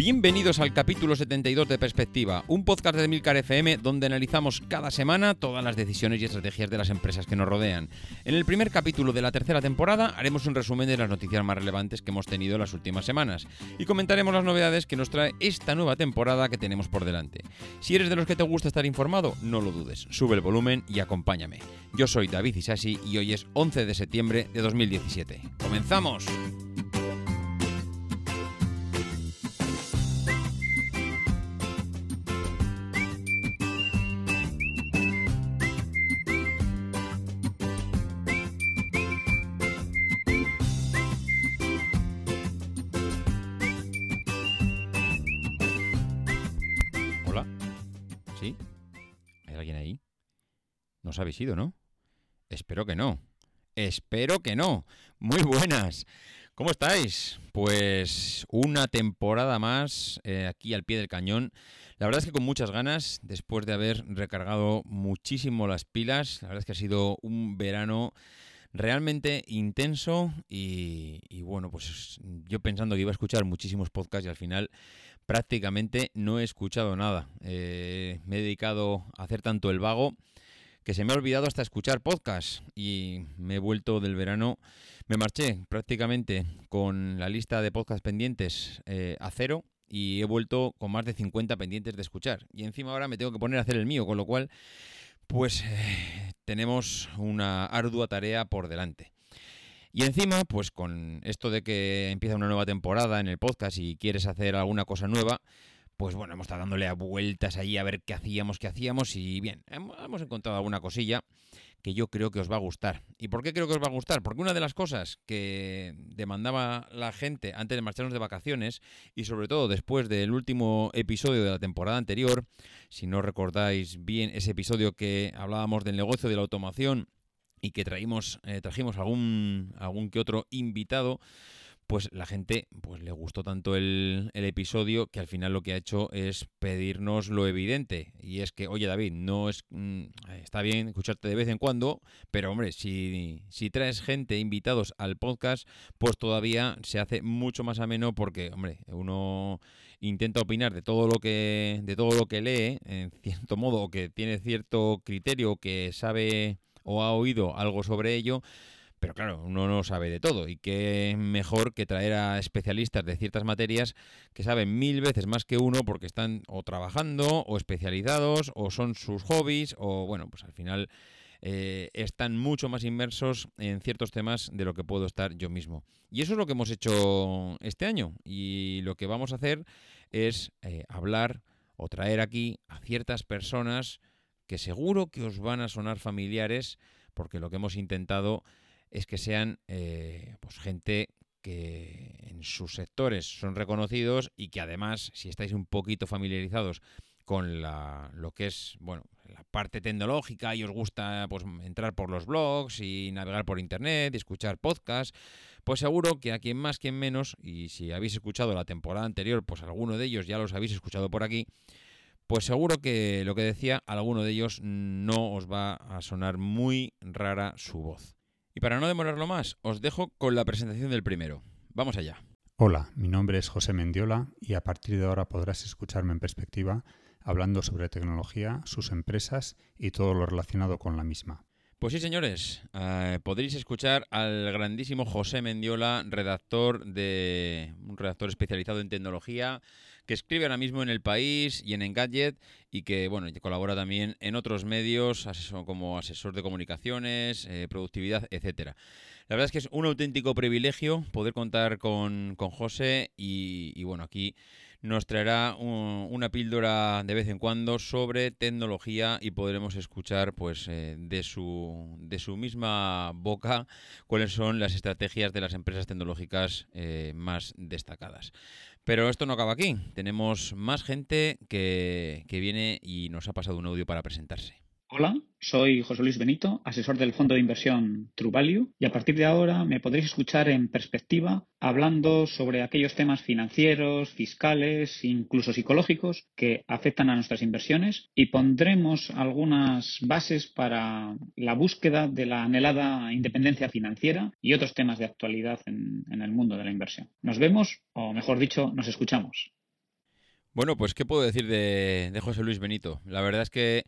Bienvenidos al capítulo 72 de Perspectiva, un podcast de Milcar FM donde analizamos cada semana todas las decisiones y estrategias de las empresas que nos rodean. En el primer capítulo de la tercera temporada haremos un resumen de las noticias más relevantes que hemos tenido las últimas semanas y comentaremos las novedades que nos trae esta nueva temporada que tenemos por delante. Si eres de los que te gusta estar informado, no lo dudes, sube el volumen y acompáñame. Yo soy David Isasi y hoy es 11 de septiembre de 2017. ¡Comenzamos! Habéis ido, ¿no? Espero que no. Espero que no. Muy buenas. ¿Cómo estáis? Pues una temporada más eh, aquí al pie del cañón. La verdad es que con muchas ganas, después de haber recargado muchísimo las pilas, la verdad es que ha sido un verano realmente intenso y, bueno, pues yo pensando que iba a escuchar muchísimos podcasts y al final prácticamente no he escuchado nada. Eh, me he dedicado a hacer tanto el vago que se me ha olvidado hasta escuchar podcasts y me he vuelto del verano. Me marché prácticamente con la lista de podcasts pendientes eh, a cero y he vuelto con más de 50 pendientes de escuchar. Y encima ahora me tengo que poner a hacer el mío, con lo cual, pues eh, tenemos una ardua tarea por delante. Y encima, pues con esto de que empieza una nueva temporada en el podcast y quieres hacer alguna cosa nueva, pues bueno, hemos estado dándole a vueltas ahí a ver qué hacíamos, qué hacíamos y bien, hem- hemos encontrado alguna cosilla que yo creo que os va a gustar. ¿Y por qué creo que os va a gustar? Porque una de las cosas que demandaba la gente antes de marcharnos de vacaciones y sobre todo después del último episodio de la temporada anterior, si no recordáis bien ese episodio que hablábamos del negocio de la automación y que traímos, eh, trajimos algún, algún que otro invitado, pues la gente pues le gustó tanto el, el episodio que al final lo que ha hecho es pedirnos lo evidente. Y es que, oye David, no es mm, está bien escucharte de vez en cuando, pero hombre, si, si traes gente, invitados al podcast, pues todavía se hace mucho más ameno porque, hombre, uno intenta opinar de todo lo que, de todo lo que lee, en cierto modo, o que tiene cierto criterio, que sabe o ha oído algo sobre ello, pero claro, uno no sabe de todo y qué mejor que traer a especialistas de ciertas materias que saben mil veces más que uno porque están o trabajando o especializados o son sus hobbies o bueno, pues al final eh, están mucho más inmersos en ciertos temas de lo que puedo estar yo mismo. Y eso es lo que hemos hecho este año y lo que vamos a hacer es eh, hablar o traer aquí a ciertas personas que seguro que os van a sonar familiares porque lo que hemos intentado es que sean eh, pues gente que en sus sectores son reconocidos y que además, si estáis un poquito familiarizados con la, lo que es bueno la parte tecnológica y os gusta pues entrar por los blogs y navegar por internet y escuchar podcasts, pues seguro que a quien más, quien menos, y si habéis escuchado la temporada anterior, pues alguno de ellos ya los habéis escuchado por aquí, pues seguro que lo que decía, alguno de ellos no os va a sonar muy rara su voz. Y para no demorarlo más, os dejo con la presentación del primero. Vamos allá. Hola, mi nombre es José Mendiola y a partir de ahora podrás escucharme en perspectiva hablando sobre tecnología, sus empresas y todo lo relacionado con la misma. Pues sí, señores, eh, podréis escuchar al grandísimo José Mendiola, redactor de un redactor especializado en tecnología, que escribe ahora mismo en El País y en Engadget y que bueno colabora también en otros medios como asesor de comunicaciones, eh, productividad, etcétera. La verdad es que es un auténtico privilegio poder contar con, con José y, bueno, aquí nos traerá una píldora de vez en cuando sobre tecnología y podremos escuchar pues eh, de, su, de su misma boca cuáles son las estrategias de las empresas tecnológicas eh, más destacadas. Pero esto no acaba aquí. Tenemos más gente que, que viene y nos ha pasado un audio para presentarse. Hola, soy José Luis Benito, asesor del fondo de inversión True Value, y a partir de ahora me podréis escuchar en perspectiva hablando sobre aquellos temas financieros, fiscales, incluso psicológicos que afectan a nuestras inversiones y pondremos algunas bases para la búsqueda de la anhelada independencia financiera y otros temas de actualidad en, el mundo de la inversión. Nos vemos, o mejor dicho, nos escuchamos. Bueno, pues ¿qué puedo decir de, de, José Luis Benito? La verdad es que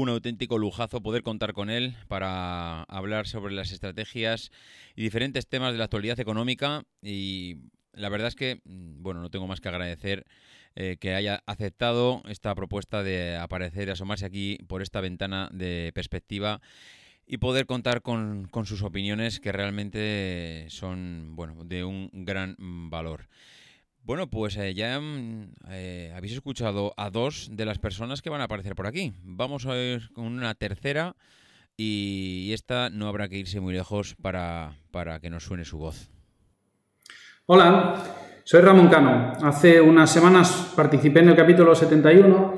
un auténtico lujazo poder contar con él para hablar sobre las estrategias y diferentes temas de la actualidad económica y la verdad es que, mm, bueno, no tengo más que agradecer eh, que haya aceptado esta propuesta de aparecer y asomarse aquí por esta ventana de perspectiva y poder contar con, con sus opiniones que realmente son, bueno, de un gran valor. Bueno, pues eh, ya mm, eh, habéis escuchado a dos de las personas que van a aparecer por aquí. Vamos a ver con una tercera y esta no habrá que irse muy lejos para, para que nos suene su voz. Hola, soy Ramón Cano. Hace unas semanas participé en el capítulo 71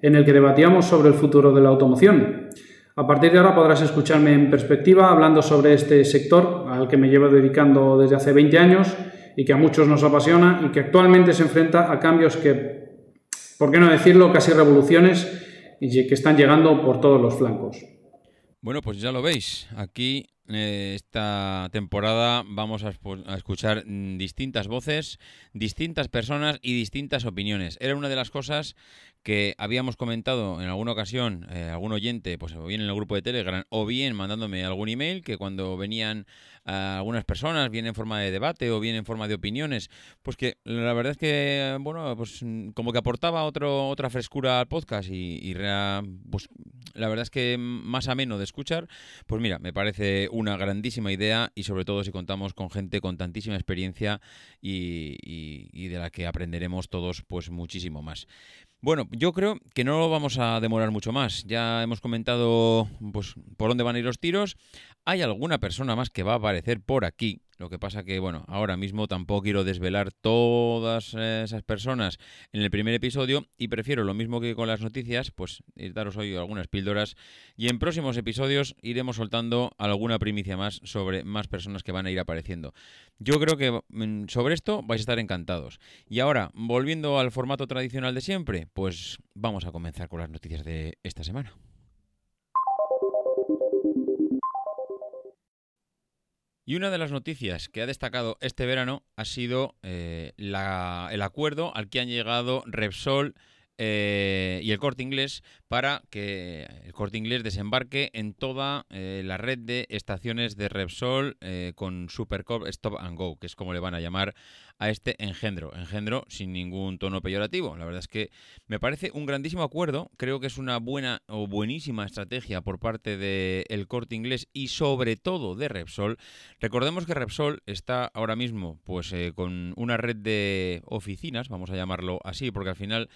en el que debatíamos sobre el futuro de la automoción. A partir de ahora podrás escucharme en perspectiva hablando sobre este sector al que me llevo dedicando desde hace 20 años y que a muchos nos apasiona y que actualmente se enfrenta a cambios que, por qué no decirlo, casi revoluciones y que están llegando por todos los flancos. Bueno, pues ya lo veis. Aquí eh, esta temporada vamos a, escuchar mm, distintas voces, distintas personas y distintas opiniones. Era una de las cosas que habíamos comentado en alguna ocasión, eh, algún oyente, pues o bien en el grupo de Telegram o bien mandándome algún email, que cuando venían algunas personas, bien en forma de debate o bien en forma de opiniones, pues que la verdad es que, bueno, pues como que aportaba otro, otra frescura al podcast y, pues la verdad es que más ameno de escuchar, pues mira, me parece una grandísima idea y sobre todo si contamos con gente con tantísima experiencia y, y de la que aprenderemos todos pues muchísimo más. Bueno, yo creo que no lo vamos a demorar mucho más. Ya hemos comentado pues, por dónde van a ir los tiros. Hay alguna persona más que va a aparecer por aquí. Lo que pasa que, bueno, ahora mismo tampoco quiero desvelar todas esas personas en el primer episodio y prefiero lo mismo que con las noticias, pues daros hoy algunas píldoras y en próximos episodios iremos soltando alguna primicia más sobre más personas que van a ir apareciendo. Yo creo que mm, sobre esto vais a estar encantados. Y ahora, volviendo al formato tradicional de siempre, pues vamos a comenzar con las noticias de esta semana. Y una de las noticias que ha destacado este verano ha sido eh, el acuerdo al que han llegado Repsol eh, y el corte inglés para que el corte inglés desembarque en toda eh, la red de estaciones de Repsol eh, con Supercorp Stop and Go, que es como le van a llamar a este engendro. Engendro sin ningún tono peyorativo. La verdad es que me parece un grandísimo acuerdo. Creo que es una buena o buenísima estrategia por parte del corte inglés y sobre todo de Repsol. Recordemos que Repsol está ahora mismo pues con una red de oficinas, vamos a llamarlo así, porque al final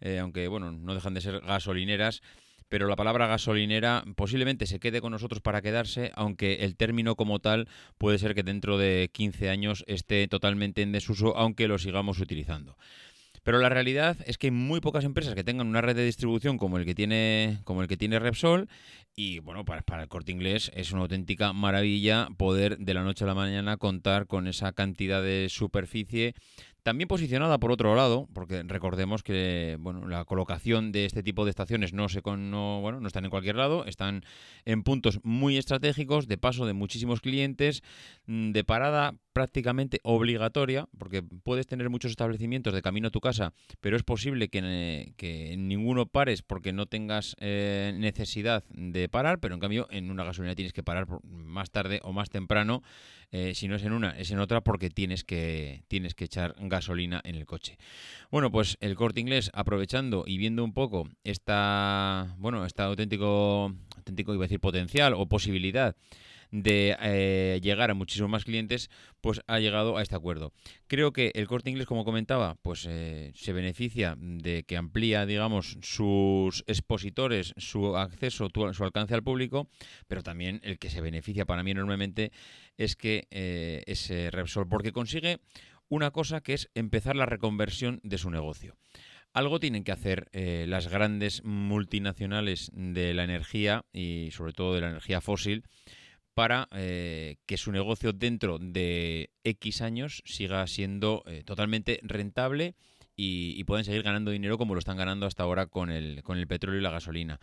eh, aunque bueno, no dejan de ser gasolineras, pero la palabra gasolinera posiblemente se quede con nosotros para quedarse, aunque el término como tal puede ser que dentro de 15 años esté totalmente en desuso, aunque lo sigamos utilizando. Pero la realidad es que hay muy pocas empresas que tengan una red de distribución como el que tiene, como el que tiene Repsol. Y bueno, para, para, el corte inglés es una auténtica maravilla poder de la noche a la mañana contar con esa cantidad de superficie También posicionada por otro lado, porque recordemos que bueno, la colocación de este tipo de estaciones no, se con, no, bueno, no están en cualquier lado, están en puntos muy estratégicos, de paso de muchísimos clientes, mm, de parada prácticamente obligatoria, porque puedes tener muchos establecimientos de camino a tu casa, pero es posible que, eh, que ninguno pares porque no tengas eh, necesidad de parar, pero en cambio en una gasolina tienes que parar más tarde o más temprano, eh, si no es en una, es en otra porque tienes que, tienes que echar gasolina en el coche. Bueno, pues el corte inglés, aprovechando y viendo un poco esta, bueno, esta auténtico, auténtico, iba a decir potencial o posibilidad de eh, llegar a muchísimos más clientes, pues ha llegado a este acuerdo. Creo que el corte inglés, como comentaba, pues eh, se beneficia de que amplía, digamos, sus expositores, su acceso, su alcance al público, pero también el que se beneficia para mí enormemente es que eh, es Repsol, porque consigue una cosa que es empezar la reconversión de su negocio. Algo tienen que hacer las grandes multinacionales de la energía y sobre todo de la energía fósil para eh, que su negocio dentro de X años siga siendo eh, totalmente rentable y, puedan seguir ganando dinero como lo están ganando hasta ahora con el, con el petróleo y la gasolina.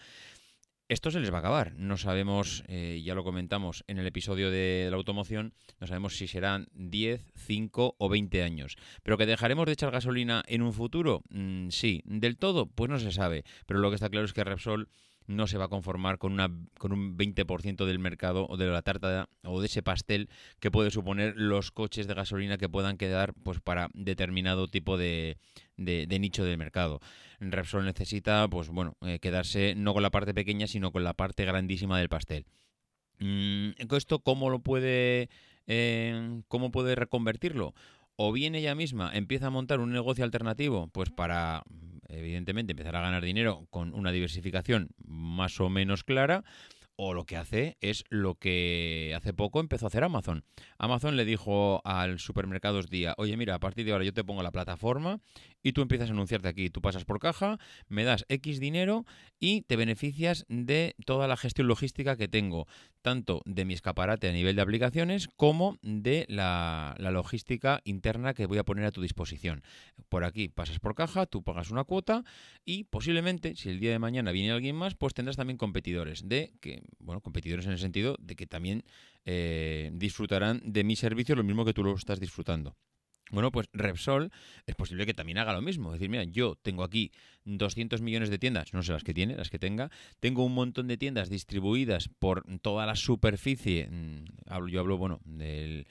Esto se les va a acabar. No sabemos, eh, ya lo comentamos en el episodio de, la automoción, no sabemos si serán 10, 5 o 20 años. Pero que dejaremos de echar gasolina en un futuro, mm, sí. Del todo, pues no se sabe. Pero lo que está claro es que Repsol no se va a conformar con, una, con un 20% del mercado o de la tarta o de ese pastel que puede suponer los coches de gasolina que puedan quedar pues para determinado tipo de, de, nicho del mercado. Repsol necesita pues bueno eh, quedarse no con la parte pequeña sino con la parte grandísima del pastel. Mm, ¿Esto cómo lo puede, eh, cómo puede reconvertirlo? o bien ella misma empieza a montar un negocio alternativo, pues para, evidentemente, empezar a ganar dinero con una diversificación más o menos clara, o lo que hace es lo que hace poco empezó a hacer Amazon. Amazon le dijo al supermercados día, oye mira, a partir de ahora yo te pongo la plataforma y tú empiezas a anunciarte aquí. Tú pasas por caja, me das X dinero y te beneficias de toda la gestión logística que tengo, tanto de mi escaparate a nivel de aplicaciones como de la, logística interna que voy a poner a tu disposición. Por aquí pasas por caja, tú pagas una cuota y posiblemente, si el día de mañana viene alguien más, pues tendrás también competidores. De que, bueno, competidores en el sentido de que también eh, disfrutarán de mi servicio lo mismo que tú lo estás disfrutando. Bueno, pues Repsol es posible que también haga lo mismo. Es decir, mira, yo tengo aquí 200 millones de tiendas, no sé las que tiene, las que tenga. Tengo un montón de tiendas distribuidas por toda la superficie. Mm, yo hablo, bueno, del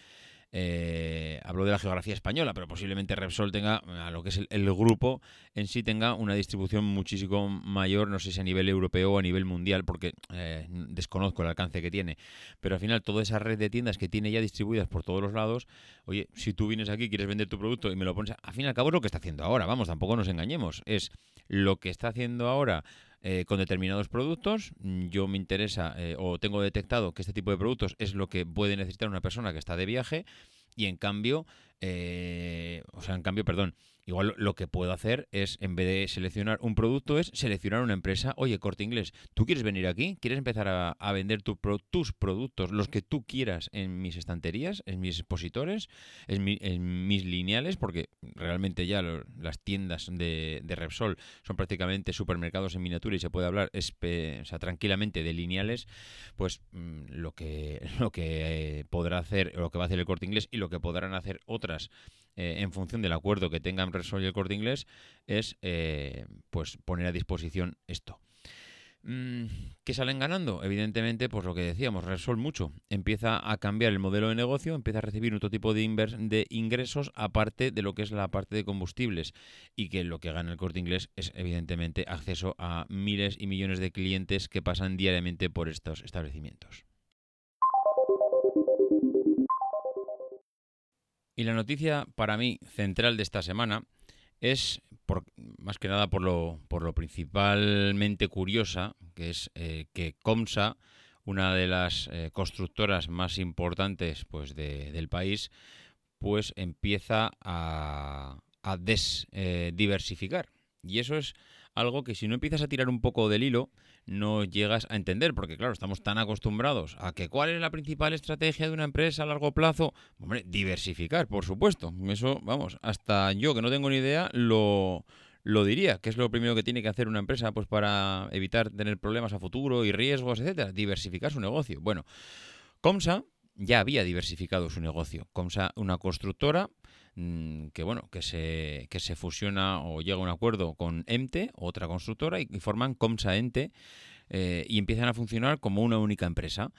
eh, hablo de la geografía española, pero posiblemente Repsol tenga, a lo que es el, grupo en sí, tenga una distribución muchísimo mayor, no sé si a nivel europeo o a nivel mundial, porque eh, desconozco el alcance que tiene. Pero al final, toda esa red de tiendas que tiene ya distribuidas por todos los lados, oye, si tú vienes aquí, quieres vender tu producto y me lo pones, al fin y al cabo es lo que está haciendo ahora, vamos, tampoco nos engañemos, es lo que está haciendo ahora eh, con determinados productos. Yo me interesa eh, o tengo detectado que este tipo de productos es lo que puede necesitar una persona que está de viaje y en cambio, eh, o sea, en cambio, perdón, Igual lo que puedo hacer es, en vez de seleccionar un producto, es seleccionar una empresa. Oye, corte inglés, ¿tú quieres venir aquí? ¿Quieres empezar a, vender tus productos, los que tú quieras, en mis estanterías, en mis expositores, en, mis lineales? Porque realmente ya las tiendas de, Repsol son prácticamente supermercados en miniatura y se puede hablar tranquilamente de lineales. Pues mm, lo que, lo que eh, podrá hacer, lo que va a hacer el corte inglés y lo que podrán hacer otras eh, en función del acuerdo que tengan Repsol y el Corte Inglés, es eh, pues poner a disposición esto. Mm, ¿Qué salen ganando? Evidentemente, pues lo que decíamos, Repsol mucho. Empieza a cambiar el modelo de negocio, empieza a recibir otro tipo de ingresos aparte de lo que es la parte de combustibles. Y que lo que gana el corte inglés es evidentemente acceso a miles y millones de clientes que pasan diariamente por estos establecimientos. Y la noticia para mí central de esta semana es, por, más que nada por lo, por lo principalmente curiosa, que es eh, que Comsa, una de las eh, constructoras más importantes pues, del país, pues empieza a, a desdiversificar. Eh, y eso es algo que si no empiezas a tirar un poco del hilo, no llegas a entender, porque claro, estamos tan acostumbrados a que cuál es la principal estrategia de una empresa a largo plazo. Hombre, diversificar, por supuesto. Eso, vamos, hasta yo que no tengo ni idea, lo, lo diría, que es lo primero que tiene que hacer una empresa pues para evitar tener problemas a futuro y riesgos, etcétera, diversificar su negocio. Bueno, Comsa ya había diversificado su negocio. Comsa, una constructora que bueno, que se, que se fusiona o llega a un acuerdo con Ente, otra constructora, y, forman Comsa Ente eh, y empiezan a funcionar como una única empresa.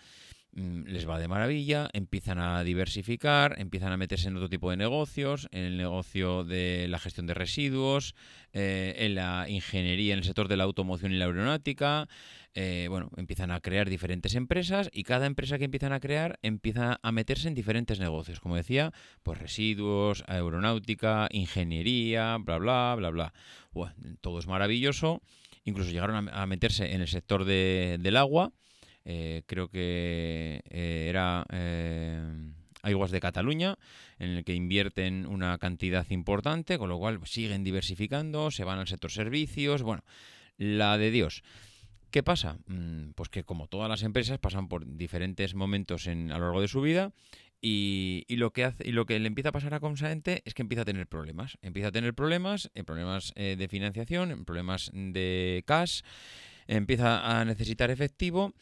Mm, les va de maravilla, empiezan a diversificar, empiezan a meterse en otro tipo de negocios, en el negocio de la gestión de residuos, eh, en la ingeniería, en el sector de la automoción y la aeronáutica. Eh, bueno, empiezan a crear diferentes empresas y cada empresa que empiezan a crear empieza a meterse en diferentes negocios. Como decía, pues residuos, aeronáutica, ingeniería, bla, bla, bla, bla. todo es maravilloso. Incluso llegaron a, meterse en el sector del agua eh, creo que eh, era eh, Aguas de Cataluña, en el que invierten una cantidad importante, con lo cual siguen diversificando, se van al sector servicios, bueno, la de Dios. ¿Qué pasa? Mm, pues que como todas las empresas pasan por diferentes momentos en, a lo largo de su vida y, lo que hace y lo que le empieza a pasar a Comsaente es que empieza a tener problemas. Empieza a tener problemas, problemas de financiación, problemas de cash, empieza a necesitar efectivo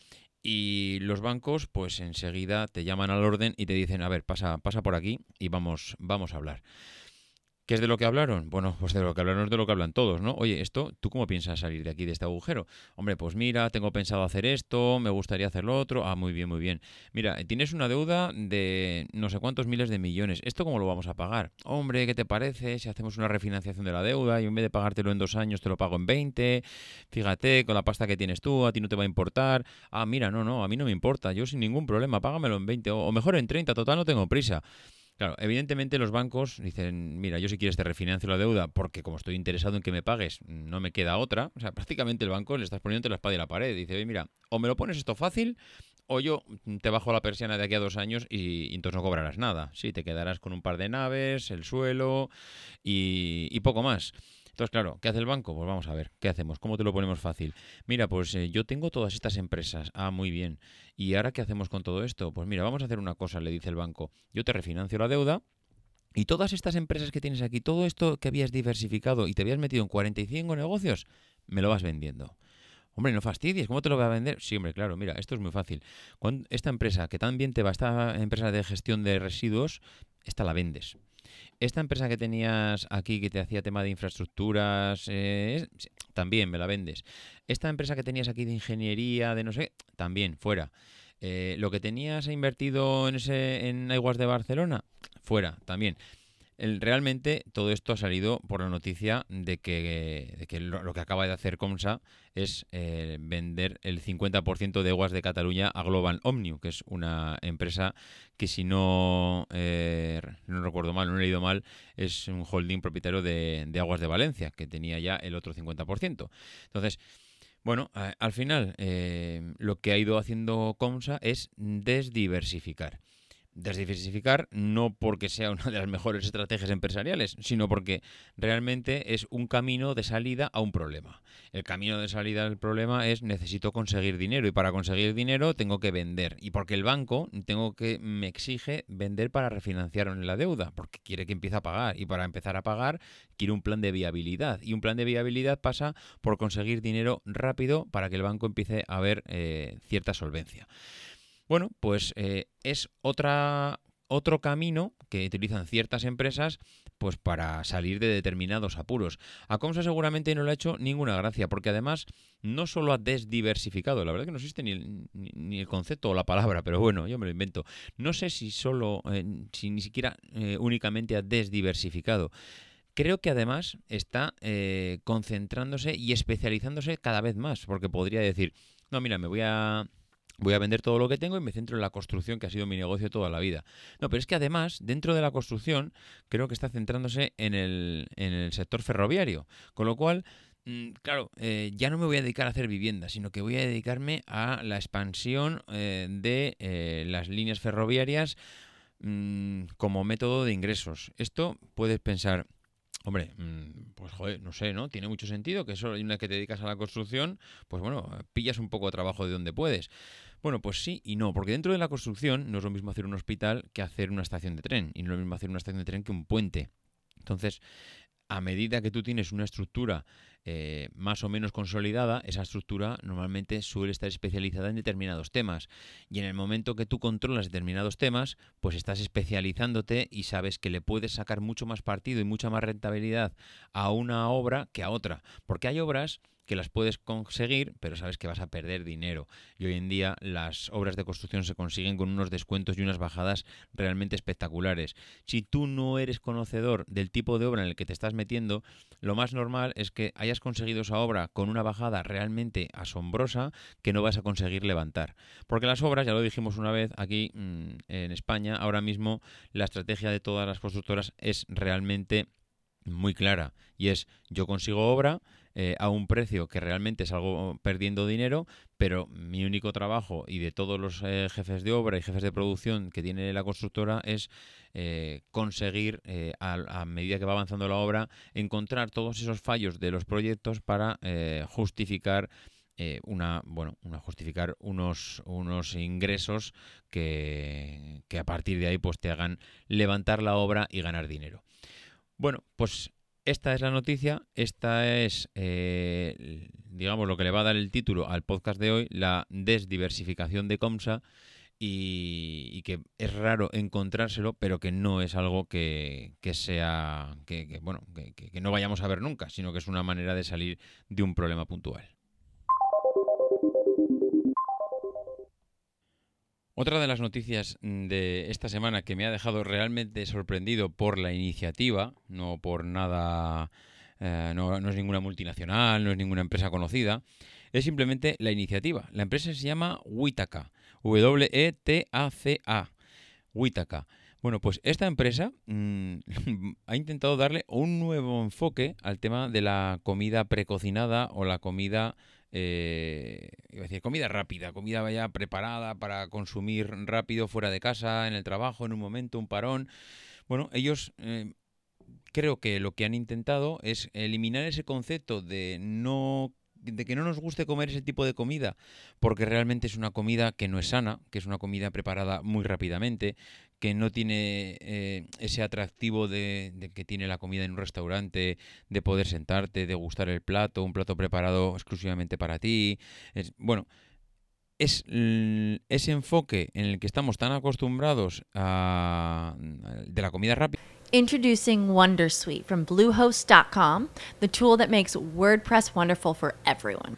y los bancos pues enseguida te llaman al orden y te dicen, a ver, pasa, pasa por aquí y vamos, vamos a hablar. ¿Qué es de lo que hablaron? Bueno, pues de lo que hablaron es de lo que hablan todos, ¿no? Oye, esto, ¿tú cómo piensas salir de aquí, de este agujero? Hombre, pues mira, tengo pensado hacer esto, me gustaría hacer lo otro. Ah, muy bien, muy bien. Mira, tienes una deuda de no sé cuántos miles de millones. ¿Esto cómo lo vamos a pagar? Hombre, ¿qué te parece si hacemos una refinanciación de la deuda y en vez de pagártelo en dos años te lo pago en 20? Fíjate, con la pasta que tienes tú, a ti no te va a importar. Ah, mira, no, no, a mí no me importa, yo sin ningún problema, págamelo en 20 o mejor en 30, total, no tengo prisa. Claro, evidentemente los bancos dicen, mira, yo si quieres te refinancio la deuda porque como estoy interesado en que me pagues, no me queda otra. O sea, prácticamente el banco le estás poniendo la espada y la pared. Dice, mira, o me lo pones esto fácil o yo te bajo la persiana de aquí a dos años y, entonces no cobrarás nada. Sí, te quedarás con un par de naves, el suelo y poco más. Entonces, claro, ¿qué hace el banco? Pues vamos a ver, ¿qué hacemos? ¿Cómo te lo ponemos fácil? Mira, pues eh, yo tengo todas estas empresas. Ah, muy bien. ¿Y ahora qué hacemos con todo esto? Pues mira, vamos a hacer una cosa, le dice el banco. Yo te refinancio la deuda. Y todas estas empresas que tienes aquí, todo esto que habías diversificado y te habías metido en 45 negocios, me lo vas vendiendo. Hombre, no fastidies, ¿cómo te lo voy a vender? Sí, hombre, claro, mira, esto es muy fácil. esta empresa que tan bien te va, esta empresa de gestión de residuos, esta la vendes. Esta empresa que tenías aquí que te hacía tema de infraestructuras, eh, también me la vendes. Esta empresa que tenías aquí de ingeniería, de no sé, también, fuera. Eh, lo que tenías invertido en ese en Aguas de Barcelona, fuera, también realmente todo esto ha salido por la noticia de que, lo, que acaba de hacer Comsa es eh, vender el 50% de aguas de Cataluña a Global Omnium, que es una empresa que si no, eh, no recuerdo mal, no he leído mal, es un holding propietario de, Aguas de Valencia, que tenía ya el otro 50%. Entonces, bueno, al final eh, lo que ha ido haciendo Comsa es desdiversificar. Desdiversificar no porque sea una de las mejores estrategias empresariales, sino porque realmente es un camino de salida a un problema. El camino de salida al problema es necesito conseguir dinero y para conseguir dinero tengo que vender y porque el banco tengo que me exige vender para refinanciar la deuda, porque quiere que empiece a pagar y para empezar a pagar quiere un plan de viabilidad y un plan de viabilidad pasa por conseguir dinero rápido para que el banco empiece a ver eh, cierta solvencia. Bueno, pues eh, es otra, otro camino que utilizan ciertas empresas pues para salir de determinados apuros. A Comsa seguramente no le ha hecho ninguna gracia, porque además no solo ha desdiversificado, la verdad que no existe ni el, ni, el concepto o la palabra, pero bueno, yo me lo invento. No sé si solo, eh, si ni siquiera eh, únicamente ha desdiversificado. Creo que además está concentrándose y especializándose cada vez más, porque podría decir, no, mira, me voy a voy a vender todo lo que tengo y me centro en la construcción, que ha sido mi negocio toda la vida. No, pero es que además, dentro de la construcción, creo que está centrándose en el, sector ferroviario. Con lo cual, mm, claro, eh, ya no me voy a dedicar a hacer viviendas, sino que voy a dedicarme a la expansión eh, de eh, las líneas ferroviarias mm, como método de ingresos. Esto puedes pensar, Hombre, mm, pues joder, no sé, ¿no? Tiene mucho sentido que eso, una que te dedicas a la construcción, pues bueno, pillas un poco de trabajo de donde puedes. Bueno, pues sí y no, porque dentro de la construcción no es lo mismo hacer un hospital que hacer una estación de tren, y no es lo mismo hacer una estación de tren que un puente. Entonces, a medida que tú tienes una estructura eh, más o menos consolidada, esa estructura normalmente suele estar especializada en determinados temas. Y en el momento que tú controlas determinados temas, pues estás especializándote y sabes que le puedes sacar mucho más partido y mucha más rentabilidad a una obra que a otra. Porque hay obras que las puedes conseguir, pero sabes que vas a perder dinero. Y hoy en día las obras de construcción se consiguen con unos descuentos y unas bajadas realmente espectaculares. Si tú no eres conocedor del tipo de obra en el que te estás metiendo, lo más normal es que hayas conseguido esa obra con una bajada realmente asombrosa que no vas a conseguir levantar. Porque las obras, ya lo dijimos una vez aquí mm, en España, ahora mismo la estrategia de todas las constructoras es realmente muy clara y es yo consigo obra eh, a un precio que realmente salgo perdiendo dinero, pero mi único trabajo y de todos los eh, jefes de obra y jefes de producción que tiene la constructora es eh, conseguir, a, medida que va avanzando la obra, encontrar todos esos fallos de los proyectos para justificar una bueno una justificar unos unos ingresos que, que a partir de ahí pues te hagan levantar la obra y ganar dinero. Bueno pues esta es la noticia, esta es, eh, digamos, lo que le va a dar el título al podcast de hoy, la desdiversificación de Comsa, y, que es raro encontrárselo, pero que no es algo que, sea, que, bueno, que no vayamos a ver nunca, sino que es una manera de salir de un problema puntual. Otra de las noticias mm, de esta semana que me ha dejado realmente sorprendido por la iniciativa, no por nada, eh, no, es ninguna multinacional, no es ninguna empresa conocida, es simplemente la iniciativa. La empresa se llama Witaka, W-E-T-A-C-A, Witaka. Bueno, pues esta empresa mm, ha intentado darle un nuevo enfoque al tema de la comida precocinada o la comida eh, comida rápida, comida ya preparada para consumir rápido fuera de casa, en el trabajo, en un momento, un parón. Bueno, ellos eh, creo que lo que han intentado es eliminar ese concepto de no de que no nos guste comer ese tipo de comida, porque realmente es una comida que no es sana, que es una comida preparada muy rápidamente, que no tiene eh, ese atractivo de, que tiene la comida en un restaurante, de poder sentarte, de gustar el plato, un plato preparado exclusivamente para ti. bueno, es ese enfoque en el que estamos tan acostumbrados a, de la comida rápida. Introducing Wondersuite from Bluehost.com, the tool that makes WordPress wonderful for everyone.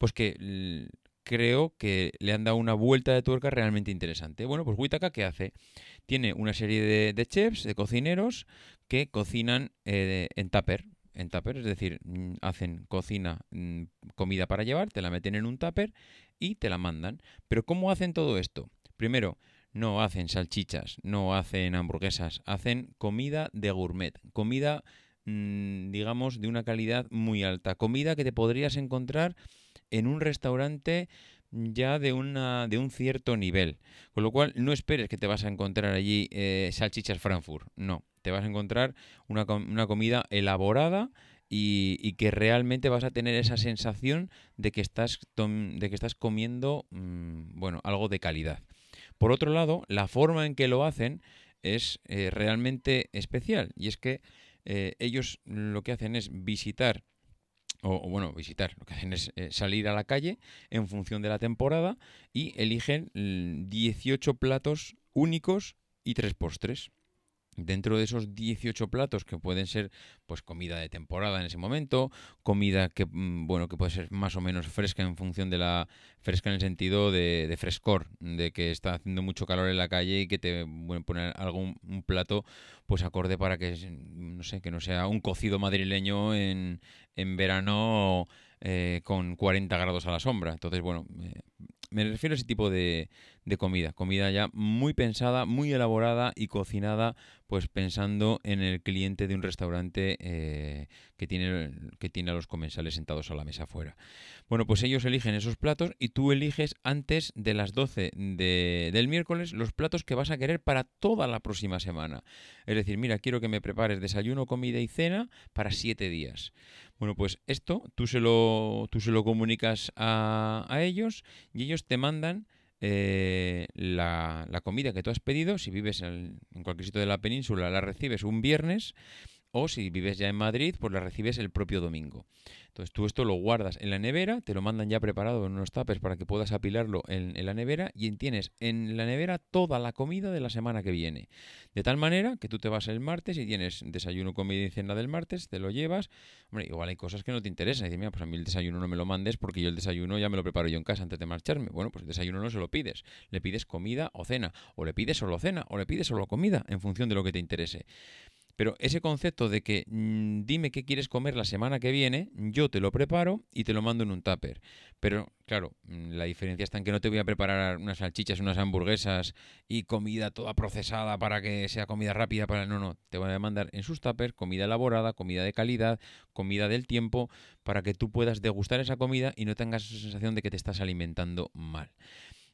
Pues que creo que le han dado una vuelta de tuerca realmente interesante. Bueno, pues Witaka, ¿qué hace? Tiene una serie de, chefs, de cocineros, que cocinan eh, en tupper, en tupper, es decir, mm, hacen cocina, mm, comida para llevar, te la meten en un tupper y te la mandan. Pero ¿cómo hacen todo esto? Primero, no hacen salchichas, no hacen hamburguesas, hacen comida de gourmet, comida, mm, digamos, de una calidad muy alta, comida que te podrías encontrar en un restaurante ya de, una, de un cierto nivel. Con lo cual, no esperes que te vas a encontrar allí eh, salchichas Frankfurt. No, te vas a encontrar una, una comida elaborada y, que realmente vas a tener esa sensación de que estás, de que estás comiendo mm, bueno, algo de calidad. Por otro lado, la forma en que lo hacen es eh, realmente especial y es que eh, ellos lo que hacen es visitar o, bueno, visitar, lo que hacen es eh, salir a la calle en función de la temporada y eligen 18 platos únicos y tres postres. Dentro de esos 18 platos que pueden ser pues comida de temporada en ese momento, comida que mm, bueno, que puede ser más o menos fresca en función de la fresca en el sentido de, frescor, de que está haciendo mucho calor en la calle y que te bueno, poner algún un plato pues acorde para que no sé, que no sea un cocido madrileño en, en verano eh, con 40 grados a la sombra. Entonces, bueno, eh, me refiero a ese tipo de, de comida, comida ya muy pensada, muy elaborada y cocinada, pues pensando en el cliente de un restaurante eh, que, tiene, que tiene a los comensales sentados a la mesa afuera. Bueno, pues ellos eligen esos platos y tú eliges antes de las 12 de, del miércoles los platos que vas a querer para toda la próxima semana. Es decir, mira, quiero que me prepares desayuno, comida y cena para siete días. Bueno, pues esto tú se lo, tú se lo comunicas a, a ellos y ellos te mandan eh, la, comida que tú has pedido, si vives en, en cualquier sitio de la península, la recibes un viernes o si vives ya en Madrid, pues la recibes el propio domingo. Entonces tú esto lo guardas en la nevera, te lo mandan ya preparado en unos tapes para que puedas apilarlo en, la nevera y tienes en la nevera toda la comida de la semana que viene. De tal manera que tú te vas el martes y tienes desayuno, comida y cena del martes, te lo llevas. Hombre, igual hay cosas que no te interesan. Dices, mira, pues a mí el desayuno no me lo mandes porque yo el desayuno ya me lo preparo yo en casa antes de marcharme. Bueno, pues el desayuno no se lo pides. Le pides comida o cena. O le pides solo cena o le pides solo comida en función de lo que te interese. Pero ese concepto de que mm, dime qué quieres comer la semana que viene, yo te lo preparo y te lo mando en un tupper. Pero claro, mm, la diferencia está en que no te voy a preparar unas salchichas, unas hamburguesas y comida toda procesada para que sea comida rápida. Para... No, no, te voy a mandar en sus tuppers comida elaborada, comida de calidad, comida del tiempo, para que tú puedas degustar esa comida y no tengas esa sensación de que te estás alimentando mal.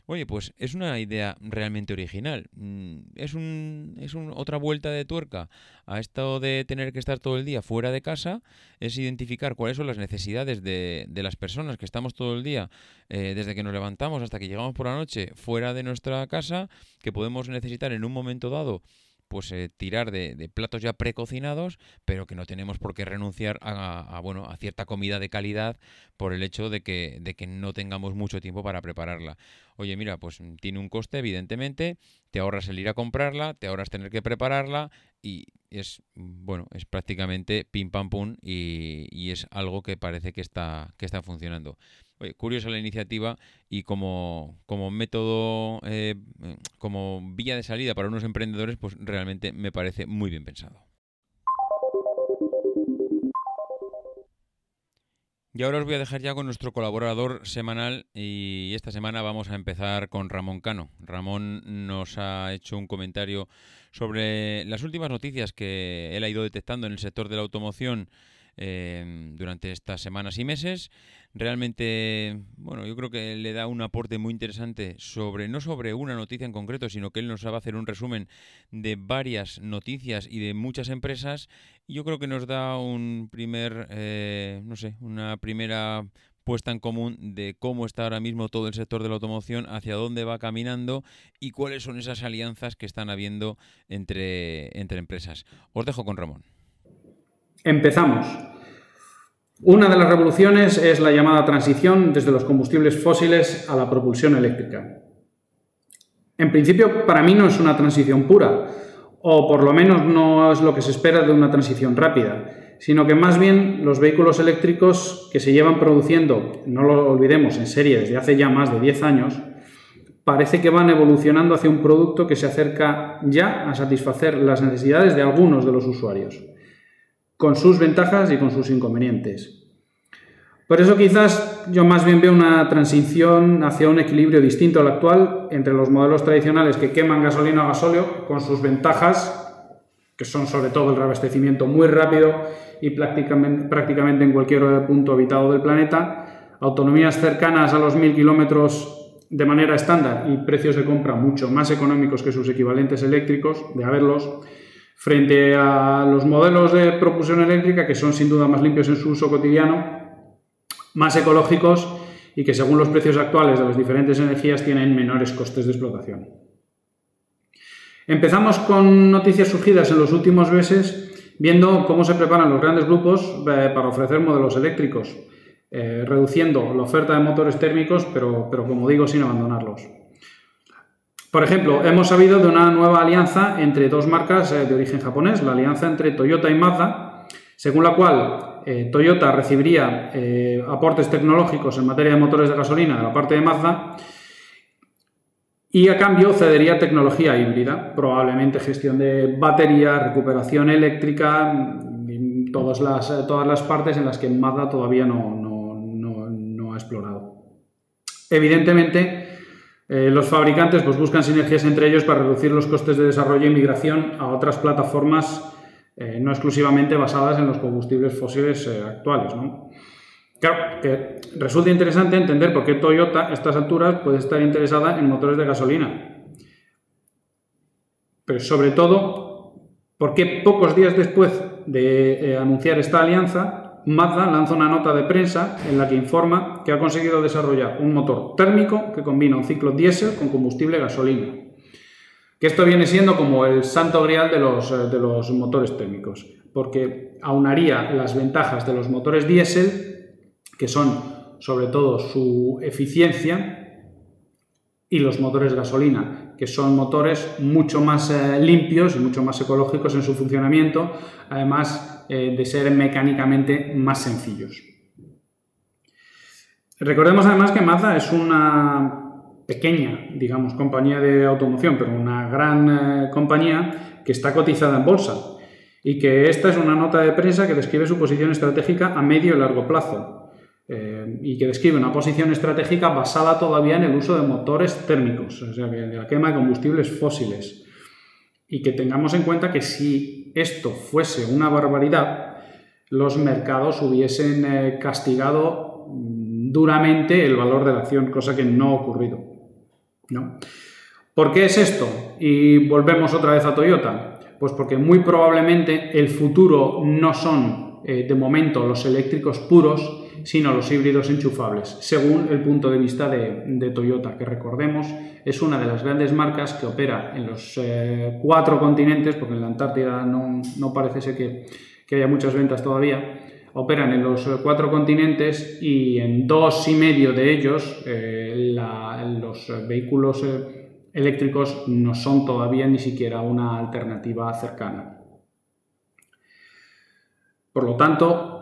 Oye, pues es una idea realmente original. Mm, es, un, es otra vuelta de tuerca a esto de tener que estar todo el día fuera de casa, es identificar cuáles son las necesidades de, de las personas que estamos todo el día, eh, desde que nos levantamos hasta que llegamos por la noche, fuera de nuestra casa, que podemos necesitar en un momento dado pues eh, tirar de, platos ya precocinados, pero que no tenemos por qué renunciar a, bueno a cierta comida de calidad por el hecho de que, de que no tengamos mucho tiempo para prepararla. Oye, mira, pues tiene un coste, evidentemente, te ahorras el ir a comprarla, te ahorras tener que prepararla y es bueno, es prácticamente pim pam pum y, y es algo que parece que está, que está funcionando curiosa la iniciativa y como, como método, eh, como vía de salida para unos emprendedores, pues realmente me parece muy bien pensado. Y ahora os voy a dejar ya con nuestro colaborador semanal y esta semana vamos a empezar con Ramón Cano. Ramón nos ha hecho un comentario sobre las últimas noticias que él ha ido detectando en el sector de la automoción Em, durante estas semanas y meses. Realmente, bueno, yo creo que le da un aporte muy interesante sobre, no sobre una noticia en concreto, sino que él nos va a hacer un resumen de varias noticias y de muchas empresas. Yo creo que nos da un primer, eh, no sé, una primera puesta en común de cómo está ahora mismo todo el sector de la automoción, hacia dónde va caminando y cuáles son esas alianzas que están habiendo entre, entre empresas. Os dejo con Ramón. Empezamos. Una de las revoluciones es la llamada transición desde los combustibles fósiles a la propulsión eléctrica. En principio, para mí no es una transición pura, o por lo menos no es lo que se espera de una transición rápida, sino que más bien los vehículos eléctricos que se llevan produciendo, no lo olvidemos, en serie desde hace ya más de 10 años, parece que van evolucionando hacia un producto que se acerca ya a satisfacer las necesidades de algunos de los usuarios, con sus ventajas y con sus inconvenientes. Por eso quizás yo más bien veo una transición hacia un equilibrio distinto al actual entre los modelos tradicionales que queman gasolina o gasóleo con sus ventajas, que son sobre todo el reabastecimiento muy rápido y prácticamente, en cualquier punto habitado del planeta, autonomías cercanas a los 1000 kilómetros de manera estándar y precios de compra mucho más económicos que sus equivalentes eléctricos, de haberlos, frente a los modelos de propulsión eléctrica que son sin duda más limpios en su uso cotidiano más ecológicos y que según los precios actuales de las diferentes energías tienen menores costes de explotación. Empezamos con noticias surgidas en los últimos meses viendo cómo se preparan los grandes grupos eh, para ofrecer modelos eléctricos, eh, reduciendo la oferta de motores térmicos, pero, pero como digo, sin abandonarlos. Por ejemplo, hemos sabido de una nueva alianza entre dos marcas eh, de origen japonés, la alianza entre Toyota y Mazda, según la cual eh, Toyota recibiría eh, aportes tecnológicos en materia de motores de gasolina de la parte de Mazda y a cambio cedería tecnología híbrida, probablemente gestión de batería, recuperación eléctrica, todas las, todas las partes en las que Mazda todavía no, ha explorado. Evidentemente, los fabricantes pues, buscan sinergias entre ellos para reducir los costes de desarrollo y migración a otras plataformas eh, no exclusivamente basadas en los combustibles fósiles eh, actuales. Claro, que resulta interesante entender por qué Toyota a estas alturas puede estar interesada en motores de gasolina. Pero sobre todo, por qué pocos días después de eh, anunciar esta alianza, Mazda lanza una nota de prensa en la que informa que ha conseguido desarrollar un motor térmico que combina un ciclo diésel con combustible gasolina que esto viene siendo como el santo grial de los, eh, de los motores térmicos, porque aunaría las ventajas de los motores diésel, que son sobre todo su eficiencia, y los motores gasolina, que son motores mucho más eh, limpios y mucho más ecológicos en su funcionamiento, además eh, de ser mecánicamente más sencillos. Recordemos además que Mazda es una pequeña, digamos, compañía de automoción, pero una gran eh, compañía que está cotizada en bolsa y que esta es una nota de prensa que describe su posición estratégica a medio y largo plazo eh, y que describe una posición estratégica basada todavía en el uso de motores térmicos, o sea, de la quema de combustibles fósiles. Y que tengamos en cuenta que si esto fuese una barbaridad, los mercados hubiesen eh, castigado mm, duramente el valor de la acción, cosa que no ha ocurrido. ¿no? ¿Por qué es esto? Y volvemos otra vez a Toyota. Pues porque muy probablemente el futuro no son eh, de momento los eléctricos puros, sino los híbridos enchufables, según el punto de vista de, Toyota, que recordemos es una de las grandes marcas que opera en los eh, cuatro continentes, porque en la Antártida no, parece ser que, haya muchas ventas todavía, operan en los cuatro continentes y en dos y medio de ellos eh, los vehículos eh, eléctricos no son todavía ni siquiera una alternativa cercana. Por lo tanto,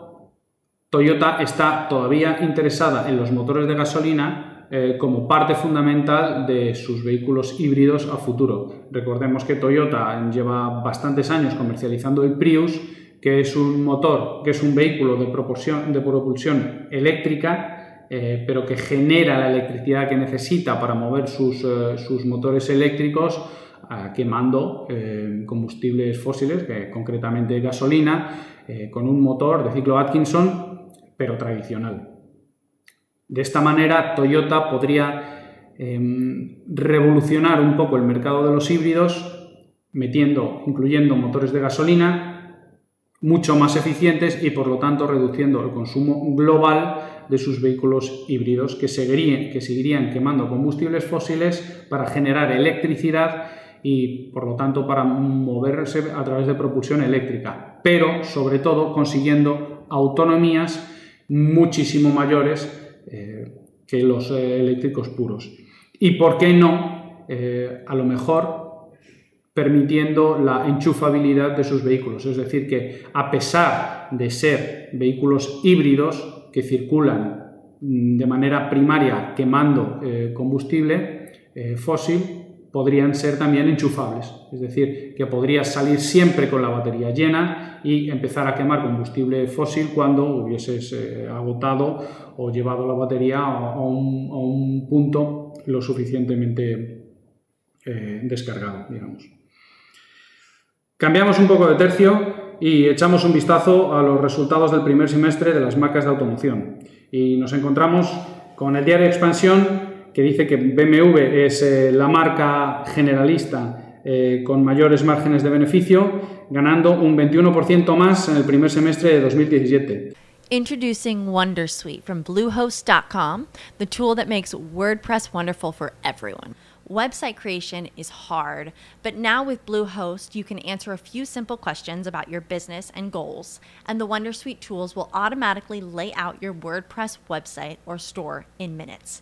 Toyota está todavía interesada en los motores de gasolina eh, como parte fundamental de sus vehículos híbridos a futuro. Recordemos que Toyota lleva bastantes años comercializando el Prius, que es un motor, que es un vehículo de, de propulsión eléctrica eh, pero que genera la electricidad que necesita para mover sus, eh, motores eléctricos quemando combustibles fósiles, concretamente gasolina, con un motor de ciclo Atkinson, pero tradicional. De esta manera, Toyota podría em, revolucionar un poco el mercado de los híbridos, metiendo, incluyendo motores de gasolina mucho más eficientes y por lo tanto reduciendo el consumo global de sus vehículos híbridos que seguirían, que seguirían quemando combustibles fósiles para generar electricidad y por lo tanto para moverse a través de propulsión eléctrica, pero sobre todo consiguiendo autonomías muchísimo mayores eh, que los eh, eléctricos puros. Y por qué no, eh, a lo mejor permitiendo la enchufabilidad de sus vehículos. Es decir, que a pesar de ser vehículos híbridos que circulan mm, de manera primaria quemando combustible fósil, podrían ser también enchufables, es decir, que podrías salir siempre con la batería llena y empezar a quemar combustible fósil cuando hubieses eh, agotado o llevado la batería a, un, punto lo suficientemente eh, descargado, digamos. Cambiamos un poco de tercio y echamos un vistazo a los resultados del primer semestre de las marcas de automoción. Y nos encontramos con el diario Expansión que dice que BMW es eh, la marca generalista eh, con mayores márgenes de beneficio, ganando un 21% más en el primer semestre de 2017. Introducing Wondersuite from Bluehost.com, the tool that makes WordPress wonderful for everyone. Website creation is hard, but now with Bluehost, you can answer a few simple questions about your business and goals, and the Wondersuite tools will automatically lay out your WordPress website or store in minutes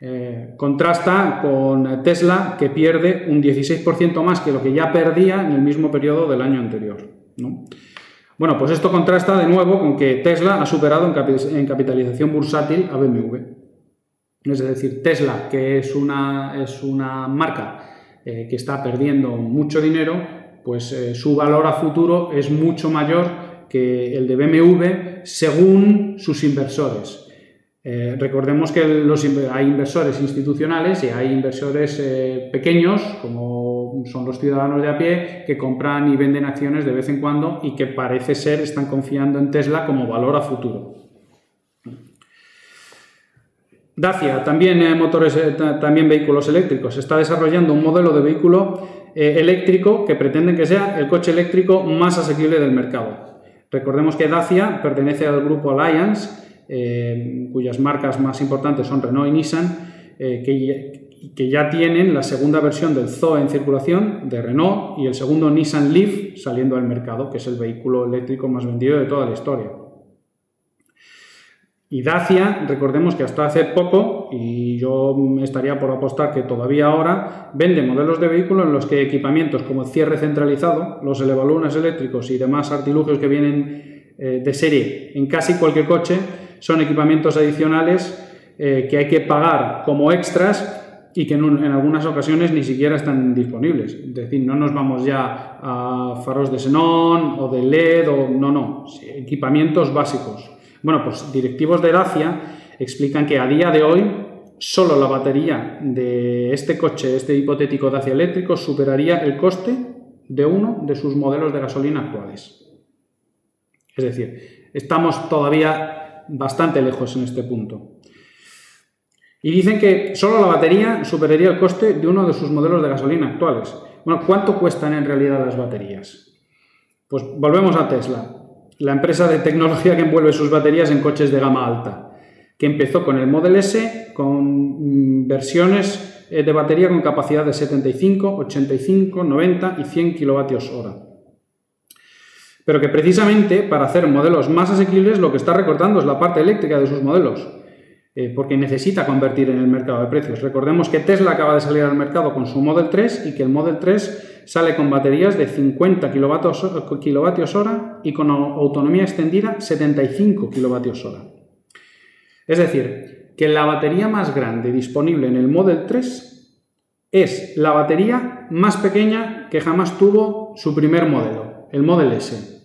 Eh, contrasta con Tesla, que pierde un 16% más que lo que ya perdía en el mismo periodo del año anterior. Bueno, pues esto contrasta de nuevo con que Tesla ha superado en, capitalización bursátil a BMW. Es decir, Tesla, que es una, es una marca eh, que está perdiendo mucho dinero, pues eh, su valor a futuro es mucho mayor que el de BMW según sus inversores. Eh, recordemos que hay inversores institucionales y hay inversores eh, pequeños, como son los ciudadanos de a pie, que compran y venden acciones de vez en cuando y que parece ser están confiando en Tesla como valor a futuro. Dacia, también eh, motores, también vehículos eléctricos, está desarrollando un modelo de vehículo eléctrico que pretende que sea el coche eléctrico más asequible del mercado. Recordemos que Dacia pertenece al grupo Alliance eh, cuyas marcas más importantes son Renault y Nissan, eh, que, ya tienen la segunda versión del Zoe en circulación de Renault y el segundo Nissan Leaf saliendo al mercado, que es el vehículo eléctrico más vendido de toda la historia. Y Dacia, recordemos que hasta hace poco, y yo estaría por apostar que todavía ahora, vende modelos de vehículos en los que equipamientos como el cierre centralizado, los elevalunas eléctricos y demás artilugios que vienen eh, de serie en casi cualquier coche, son equipamientos adicionales eh, que hay que pagar como extras y que en, algunas ocasiones ni siquiera están disponibles. Es decir, no nos vamos ya a faros de xenón o de LED o no, no, equipamientos básicos. Bueno, pues directivos de Dacia explican que a día de hoy solo la batería de este coche, este hipotético Dacia eléctrico, superaría el coste de uno de sus modelos de gasolina actuales. Es decir, estamos todavía bastante lejos en este punto. Y dicen que solo la batería superaría el coste de uno de sus modelos de gasolina actuales. Bueno, ¿cuánto cuestan en realidad las baterías? Pues volvemos a Tesla, la empresa de tecnología que envuelve sus baterías en coches de gama alta, que empezó con el Model S con mm, versiones eh, de batería con capacidad de 75, 85, 90 y 100 kilovatios hora pero que precisamente para hacer modelos más asequibles lo que está recortando es la parte eléctrica de sus modelos, eh, porque necesita convertir en el mercado de precios. Recordemos que Tesla acaba de salir al mercado con su Model 3 y que el Model 3 sale con baterías de 50 kilovatios, hora y con autonomía extendida 75 kilovatios hora. Es decir, que la batería más grande disponible en el Model 3 es la batería más pequeña que jamás tuvo su primer modelo, el Model S.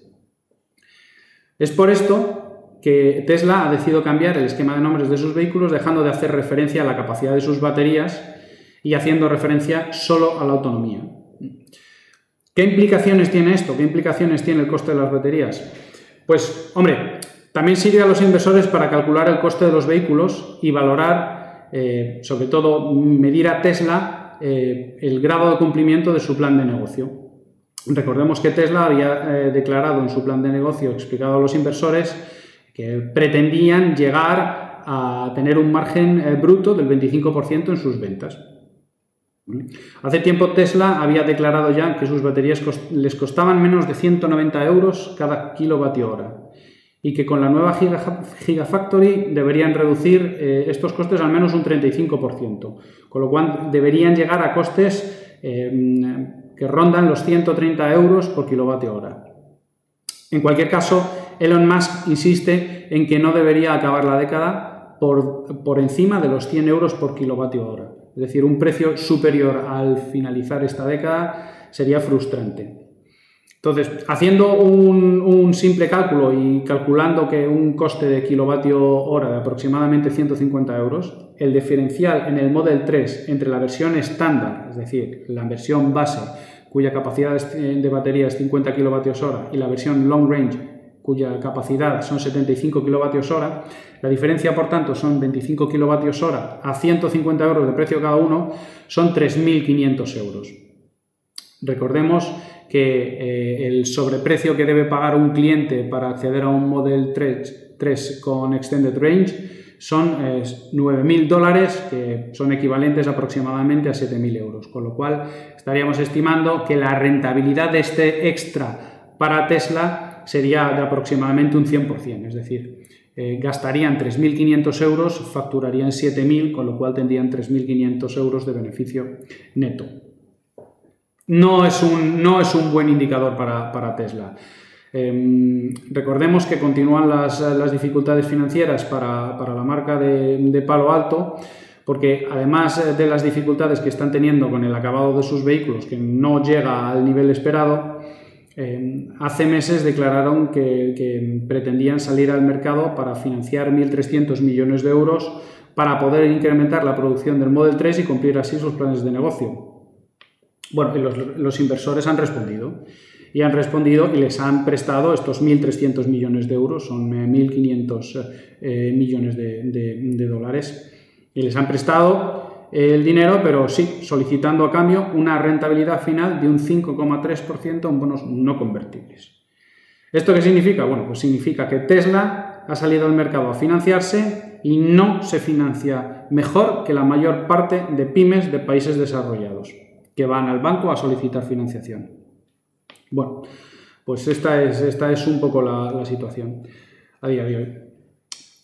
Es por esto que Tesla ha decidido cambiar el esquema de nombres de sus vehículos, dejando de hacer referencia a la capacidad de sus baterías y haciendo referencia solo a la autonomía. ¿Qué implicaciones tiene esto? ¿Qué implicaciones tiene el coste de las baterías? Pues, hombre, también sirve a los inversores para calcular el coste de los vehículos y valorar, eh, sobre todo, medir a Tesla eh, el grado de cumplimiento de su plan de negocio. Recordemos que Tesla había eh, declarado en su plan de negocio, explicado a los inversores, que pretendían llegar a tener un margen bruto del 25% en sus ventas. Hace tiempo Tesla había declarado ya que sus baterías les costaban menos de 190 euros cada kilovatio hora y que con la nueva Gigafactory deberían reducir eh, estos costes al menos un 35%, con lo cual deberían llegar a costes rondan los 130 euros por kilovatio hora. En cualquier caso, Elon Musk insiste en que no debería acabar la década por, por encima de los 100 euros por kilovatio hora. Es decir, un precio superior al finalizar esta década sería frustrante. Entonces, haciendo un, simple cálculo y calculando que un coste de kilovatio hora de aproximadamente 150 euros, el diferencial en el Model 3 entre la versión estándar, es decir, la versión base, cuya capacidad de batería es 50 kilovatios hora, y la versión long range, cuya capacidad son 75 kilovatios hora, la diferencia, por tanto, son 25 kilovatios hora a 150 euros de precio cada uno, son 3.500 euros. Recordemos que eh, el sobreprecio que debe pagar un cliente para acceder a un Model 3, con Extended Range son 9.000 dólares, que son equivalentes aproximadamente a 7.000 euros, con lo cual estaríamos estimando que la rentabilidad de este extra para Tesla sería de aproximadamente un 100%, es decir, eh, gastarían 3.500 euros, facturarían 7.000, con lo cual tendrían 3.500 euros de beneficio neto no es un, no es un buen indicador para, Tesla. Em, recordemos que continúan las, dificultades financieras para, la marca de, Palo Alto, porque además de las dificultades que están teniendo con el acabado de sus vehículos, que no llega al nivel esperado, em, hace meses declararon que, pretendían salir al mercado para financiar 1.300 millones de euros para poder incrementar la producción del Model 3 y cumplir así sus planes de negocio. Bueno, los, inversores han respondido y han respondido y les han prestado estos 1.300 millones de euros, son 1.500 eh, eh, millones de, dólares, y les han prestado el dinero, pero sí, solicitando a cambio una rentabilidad final de un 5,3% en bonos no convertibles. ¿Esto qué significa? Bueno, pues significa que Tesla ha salido al mercado a financiarse y no se financia mejor que la mayor parte de pymes de países desarrollados que van al banco a solicitar financiación. Bueno, pues esta es, esta es un poco la, situación a día de hoy.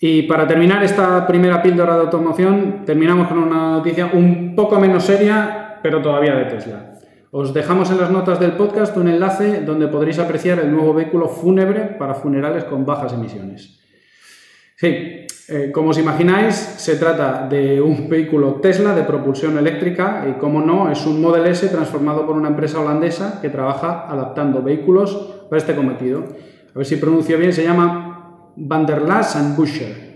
Y para terminar esta primera píldora de automoción, terminamos con una noticia un poco menos seria, pero todavía de Tesla. Os dejamos en las notas del podcast un enlace donde podréis apreciar el nuevo vehículo fúnebre para funerales con bajas emisiones. Sí, eh, como os imagináis, se trata de un vehículo Tesla de propulsión eléctrica y, como no, es un Model S transformado por una empresa holandesa que trabaja adaptando vehículos para este cometido. A ver si pronuncio bien, se llama Van der Laas and Buscher.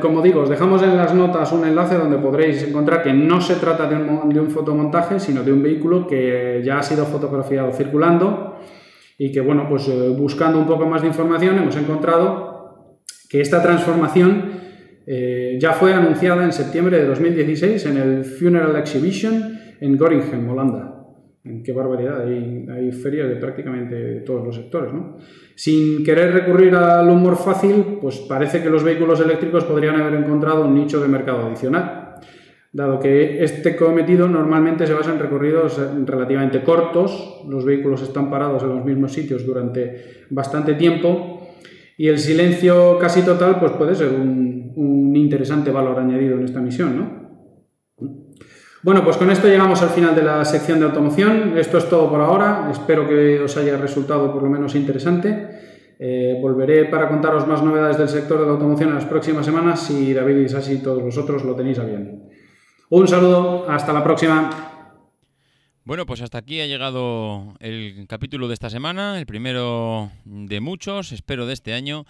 como digo, os dejamos en las notas un enlace donde podréis encontrar que no se trata de un, fotomontaje, sino de un vehículo que ya ha sido fotografiado circulando y que, bueno, pues eh, buscando un poco más de información hemos encontrado que esta transformación eh, ya fue anunciada en septiembre de 2016 en el Funeral Exhibition en Goringen, Holanda. Qué barbaridad, hay, ferias de prácticamente todos los sectores. ¿no? Sin querer recurrir al humor fácil, pues parece que los vehículos eléctricos podrían haber encontrado un nicho de mercado adicional, dado que este cometido normalmente se basa en recorridos relativamente cortos, los vehículos están parados en los mismos sitios durante bastante tiempo y el silencio casi total pues puede ser un, un interesante valor añadido en esta misión, ¿no? Bueno, pues con esto llegamos al final de la sección de automoción. Esto es todo por ahora. Espero que os haya resultado por lo menos interesante. Eh, volveré para contaros más novedades del sector de la automoción en las próximas semanas si David y Sasi y todos vosotros lo tenéis a bien. Un saludo, hasta la próxima. Bueno, pues hasta aquí ha llegado el capítulo de esta semana, el primero de muchos, espero de este año.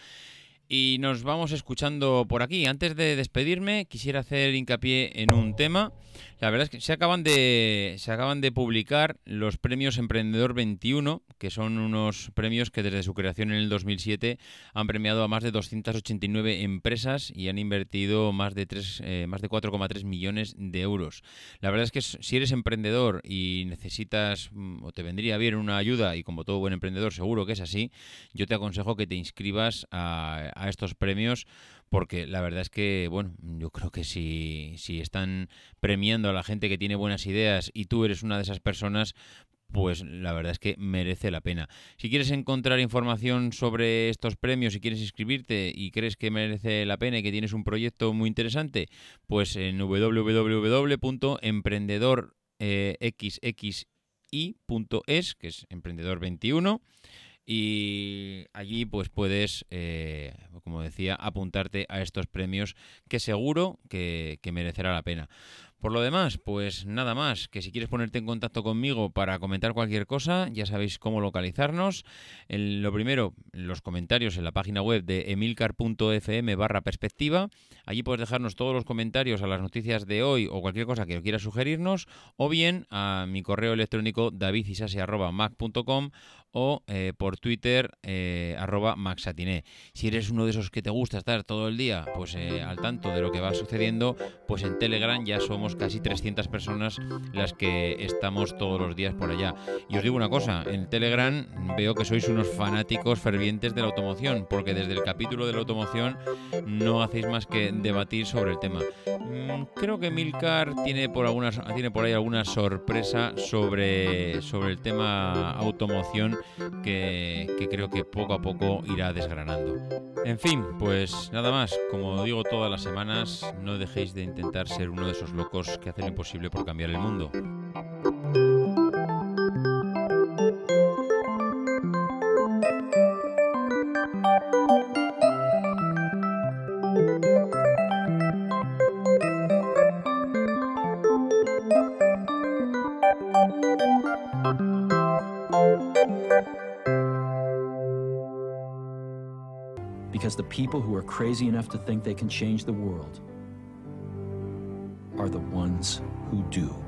Y nos vamos escuchando por aquí. Antes de despedirme, quisiera hacer hincapié en un tema. La verdad es que se acaban de, se acaban de publicar los premios Emprendedor 21, que son unos premios que desde su creación en el 2007 han premiado a más de 289 empresas y han invertido más de, 3, eh, más de 4,3 millones de euros. La verdad es que si eres emprendedor y necesitas mm, o te vendría bien una ayuda, y como todo buen emprendedor seguro que es así, yo te aconsejo que te inscribas a, a estos premios porque la verdad es que, bueno, yo creo que si, si están premiando a la gente que tiene buenas ideas y tú eres una de esas personas, pues la verdad es que merece la pena. Si quieres encontrar información sobre estos premios, si quieres inscribirte y crees que merece la pena y que tienes un proyecto muy interesante, pues en www.emprendedorxxi.es, que es Emprendedor 21, y allí pues puedes, eh, como decía, apuntarte a estos premios que seguro que, que merecerá la pena. Por lo demás, pues nada más, que si quieres ponerte en contacto conmigo para comentar cualquier cosa, ya sabéis cómo localizarnos. En lo primero, los comentarios en la página web de emilcar.fm barra perspectiva. Allí puedes dejarnos todos los comentarios a las noticias de hoy o cualquier cosa que quieras sugerirnos, o bien a mi correo electrónico davidisase.mac.com o eh, por Twitter eh, arroba maxatiné. Si eres uno de esos que te gusta estar todo el día pues eh, al tanto de lo que va sucediendo, pues en Telegram ya somos casi 300 personas las que estamos todos los días por allá. Y os digo una cosa, en Telegram veo que sois unos fanáticos fervientes de la automoción, porque desde el capítulo de la automoción no hacéis más que debatir sobre el tema. Mm, creo que Milcar tiene por algunas tiene por ahí alguna sorpresa sobre, sobre el tema automoción que, que creo que poco a poco irá desgranando. En fin, pues nada más, como digo todas las semanas, no dejéis de intentar ser uno de esos locos que hacen lo imposible por cambiar el mundo. Because the people who are crazy enough to think they can change the world ones who do.